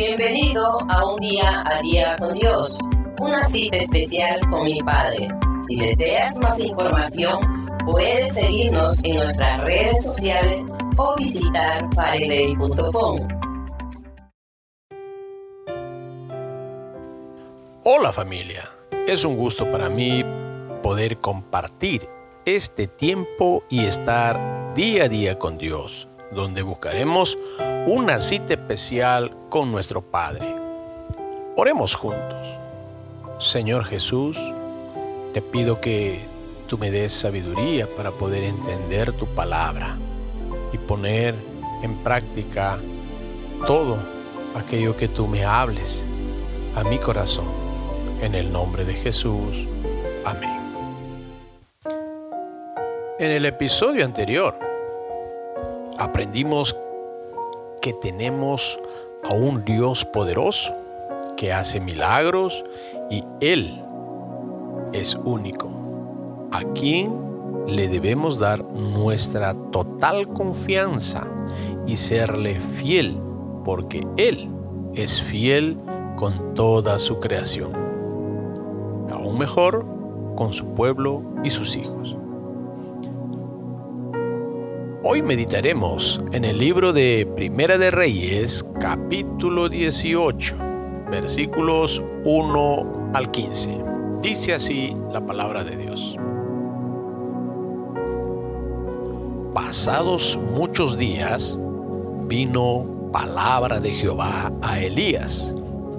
Bienvenido a un día a día con Dios, una cita especial con mi Padre. Si deseas más información, puedes seguirnos en nuestras redes sociales o visitar fareley.com. Hola familia, es un gusto para mí poder compartir este tiempo y estar día a día con Dios, donde buscaremos una cita especial con nuestro Padre. Oremos juntos. Señor Jesús, te pido que tú me des sabiduría para poder entender tu palabra y poner en práctica todo aquello que tú me hables a mi corazón. En el nombre de Jesús. Amén. En el episodio anterior aprendimos que tenemos a un Dios poderoso que hace milagros y Él es único, a quien le debemos dar nuestra total confianza y serle fiel, porque Él es fiel con toda su creación. Aún mejor, con su pueblo y sus hijos. Hoy meditaremos en el libro de Primera de Reyes, capítulo 18, versículos 1 al 15. Dice así la palabra de Dios. Pasados muchos días, vino palabra de Jehová a Elías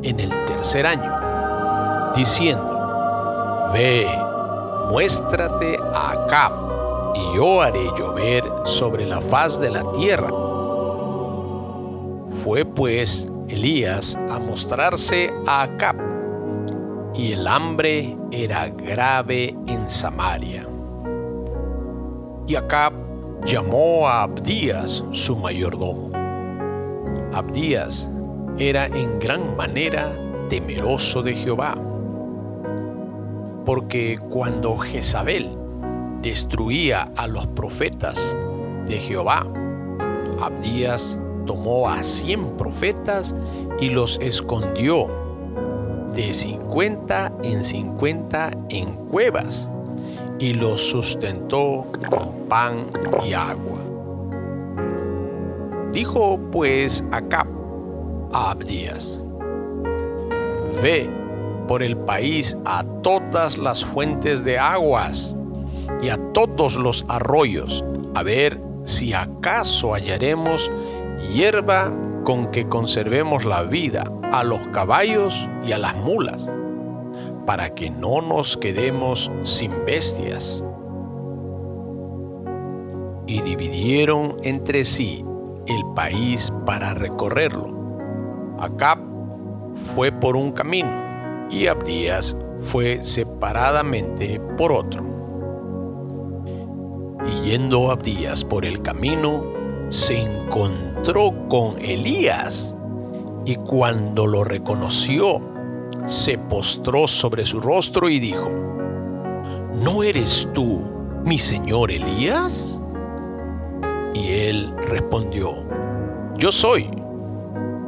en el tercer año, diciendo, Ve, muéstrate a Acab y yo haré llover sobre la faz de la tierra. Fue pues Elías a mostrarse a Acab, y el hambre era grave en Samaria. Y Acab llamó a Abdías su mayordomo. Abdías era en gran manera temeroso de Jehová, porque cuando Jezabel destruía a los profetas de Jehová. Abdías tomó a cien profetas y los escondió de cincuenta en cincuenta en cuevas y los sustentó con pan y agua. Dijo pues Acab a Abdías, ve por el país a todas las fuentes de aguas y a todos los arroyos, a ver si acaso hallaremos hierba con que conservemos la vida a los caballos y a las mulas, para que no nos quedemos sin bestias. Y dividieron entre sí el país para recorrerlo. Acab fue por un camino y Abdías fue separadamente por otro. Y yendo Abdías por el camino, se encontró con Elías y cuando lo reconoció, se postró sobre su rostro y dijo, ¿no eres tú mi señor Elías? Y él respondió, yo soy.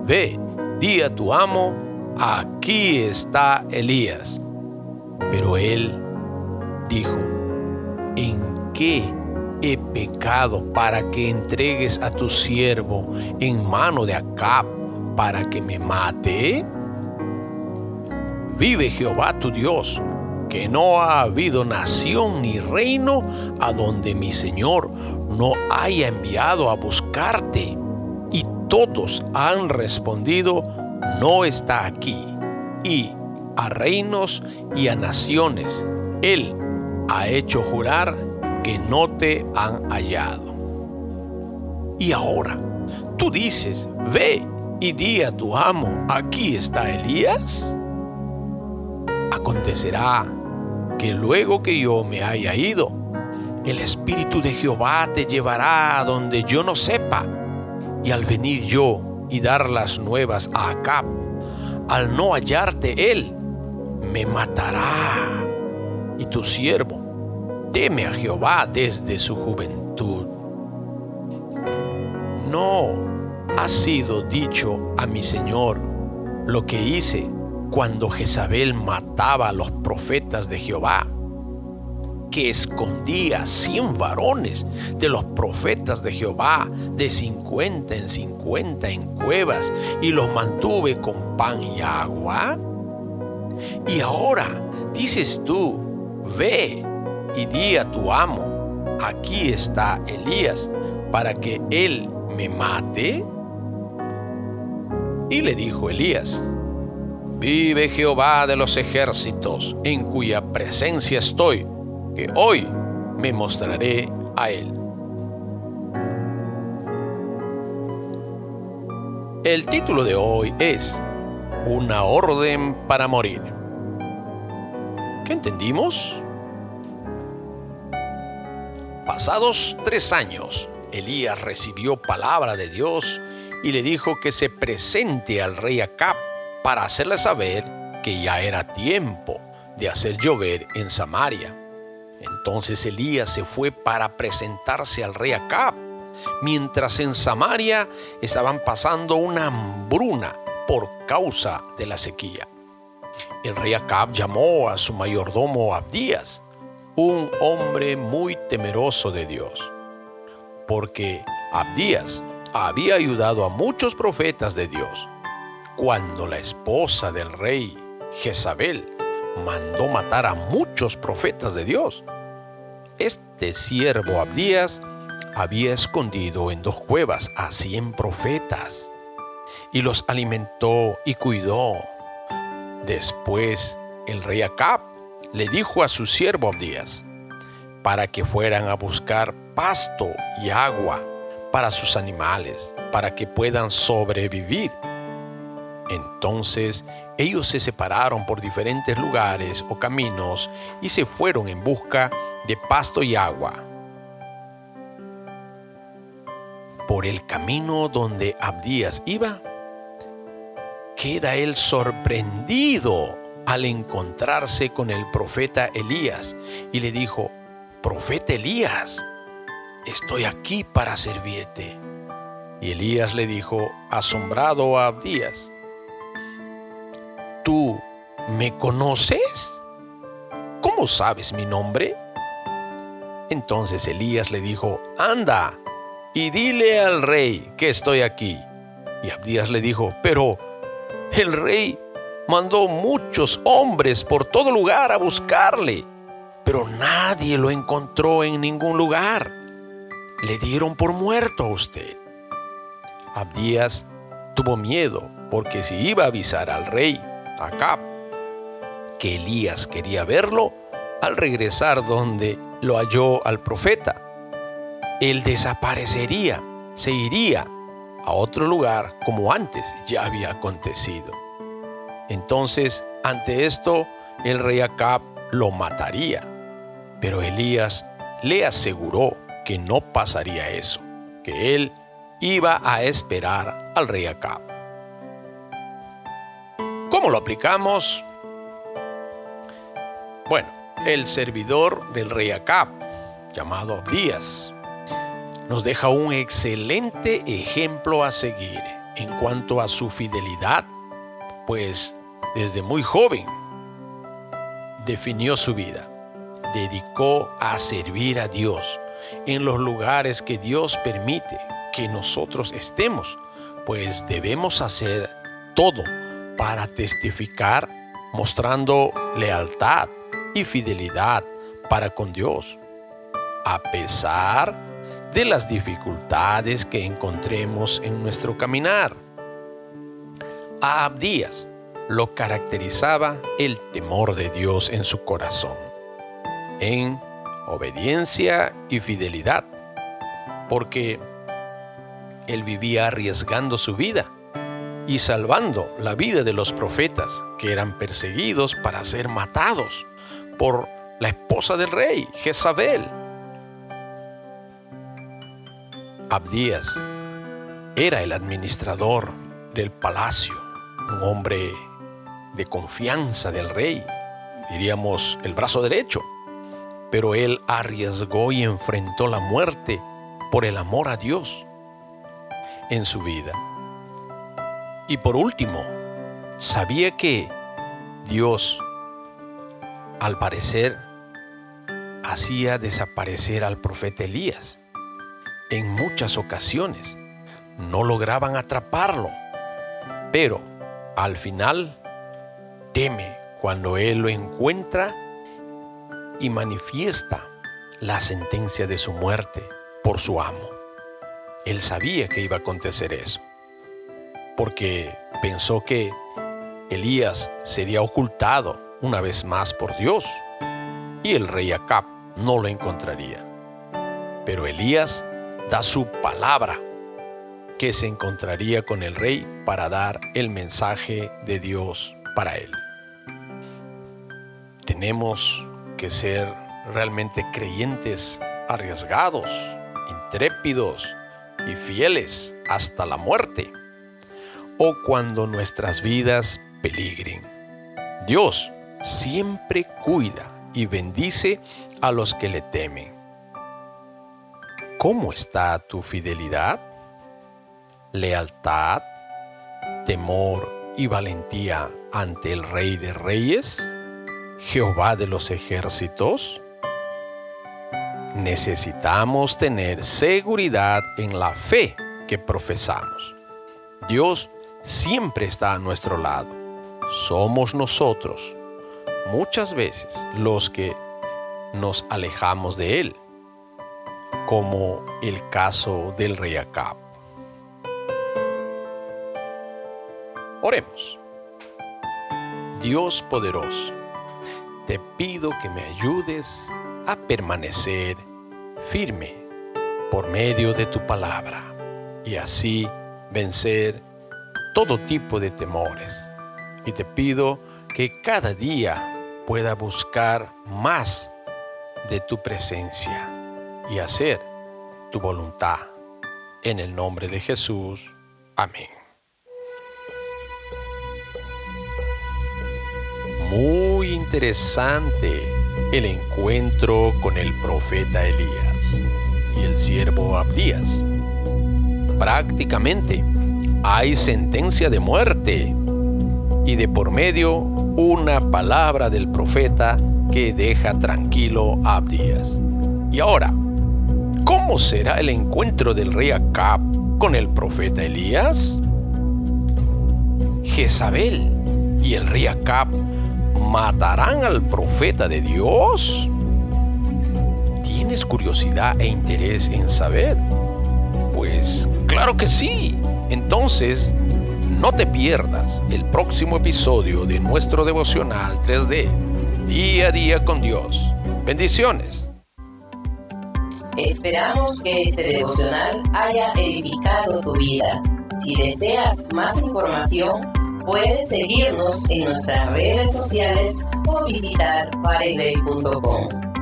Ve, di a tu amo, aquí está Elías. Pero él dijo, ¿en qué he pecado para que entregues a tu siervo en mano de Acab para que me mate? Vive Jehová tu Dios, que no ha habido nación ni reino a donde mi Señor no haya enviado a buscarte. Y todos han respondido, no está aquí. Y a reinos y a naciones, Él ha hecho jurar que no te han hallado. Y ahora, tú dices, ve y di a tu amo, aquí está Elías. Acontecerá que luego que yo me haya ido, el Espíritu de Jehová te llevará a donde yo no sepa. Y al venir yo y dar las nuevas a Acab, al no hallarte él, me matará. Y tu siervo teme a Jehová desde su juventud. No ha sido dicho a mi Señor, lo que hice cuando Jezabel mataba a los profetas de Jehová, que escondía cien varones de los profetas de Jehová de cincuenta en cincuenta en cuevas y los mantuve con pan y agua? Y ahora dices tú, ve y di a tu amo, aquí está Elías, para que él me mate. Y le dijo Elías, vive Jehová de los ejércitos, en cuya presencia estoy, que hoy me mostraré a él. El título de hoy es Una orden para morir. ¿Qué entendimos? Pasados tres años, Elías recibió palabra de Dios y le dijo que se presente al rey Acab para hacerle saber que ya era tiempo de hacer llover en Samaria. Entonces Elías se fue para presentarse al rey Acab, mientras en Samaria estaban pasando una hambruna por causa de la sequía. El rey Acab llamó a su mayordomo Abdías, un hombre muy temeroso de Dios, porque Abdías había ayudado a muchos profetas de Dios. Cuando la esposa del rey Jezabel mandó matar a muchos profetas de Dios, este siervo Abdías había escondido en dos cuevas a cien profetas y los alimentó y cuidó. Después el rey Acab le dijo a su siervo Abdías para que fueran a buscar pasto y agua para sus animales, para que puedan sobrevivir. Entonces ellos se separaron por diferentes lugares o caminos y se fueron en busca de pasto y agua. Por el camino donde Abdías iba, queda él sorprendido al encontrarse con el profeta Elías y le dijo, profeta Elías, estoy aquí para servirte. Y Elías le dijo, asombrado a Abdías, ¿tú me conoces? ¿Cómo sabes mi nombre? Entonces Elías le dijo, anda y dile al rey que estoy aquí. Y Abdías le dijo, pero el rey mandó muchos hombres por todo lugar a buscarle, pero nadie lo encontró en ningún lugar. Le dieron por muerto a usted. Abdías tuvo miedo porque si iba a avisar al rey Acab que Elías quería verlo, al regresar donde lo halló al profeta, él desaparecería, se iría a otro lugar como antes ya había acontecido. Entonces, ante esto, el rey Acab lo mataría. Pero Elías le aseguró que no pasaría eso, que él iba a esperar al rey Acab. ¿Cómo lo aplicamos? Bueno, el servidor del rey Acab, llamado Abdías, nos deja un excelente ejemplo a seguir en cuanto a su fidelidad pues desde muy joven definió su vida. Dedicó a servir a Dios en los lugares que Dios permite que nosotros estemos, pues debemos hacer todo para testificar mostrando lealtad y fidelidad para con Dios, a pesar de las dificultades que encontremos en nuestro caminar. A Abdías lo caracterizaba el temor de Dios en su corazón, en obediencia y fidelidad, porque él vivía arriesgando su vida y salvando la vida de los profetas que eran perseguidos para ser matados por la esposa del rey, Jezabel. Abdías era el administrador del palacio un hombre de confianza del rey, diríamos el brazo derecho, pero él arriesgó y enfrentó la muerte por el amor a Dios en su vida. Y por último, sabía que Dios, al parecer, hacía desaparecer al profeta Elías. En muchas ocasiones no lograban atraparlo, pero al final teme cuando él lo encuentra y manifiesta la sentencia de su muerte por su amo. Él sabía que iba a acontecer eso, porque pensó que Elías sería ocultado una vez más por Dios y el rey Acab no lo encontraría. Pero Elías da su palabra que se encontraría con el rey para dar el mensaje de Dios para él. Tenemos que ser realmente creyentes arriesgados, intrépidos y fieles hasta la muerte o cuando nuestras vidas peligren. Dios siempre cuida y bendice a los que le temen. ¿Cómo está tu fidelidad? ¿Lealtad? ¿Temor y valentía ante el Rey de Reyes? ¿Jehová de los ejércitos? Necesitamos tener seguridad en la fe que profesamos. Dios siempre está a nuestro lado. Somos nosotros muchas veces los que nos alejamos de Él, como el caso del rey Acab. Oremos. Dios poderoso, te pido que me ayudes a permanecer firme por medio de tu palabra y así vencer todo tipo de temores. Y te pido que cada día pueda buscar más de tu presencia y hacer tu voluntad. En el nombre de Jesús. Amén. Muy interesante el encuentro con el profeta Elías y el siervo Abdías. Prácticamente hay sentencia de muerte y de por medio una palabra del profeta que deja tranquilo a Abdías. Y ahora, ¿cómo será el encuentro del rey Acab con el profeta Elías? Jezabel y el rey Acab matarán al profeta de Dios? ¿Tienes curiosidad e interés en saber? Pues claro que sí. Entonces, no te pierdas el próximo episodio de nuestro devocional 3D, Día a Día con Dios. Bendiciones. Esperamos que este devocional haya edificado tu vida. Si deseas más información, puedes seguirnos en nuestras redes sociales o visitar pareley.com.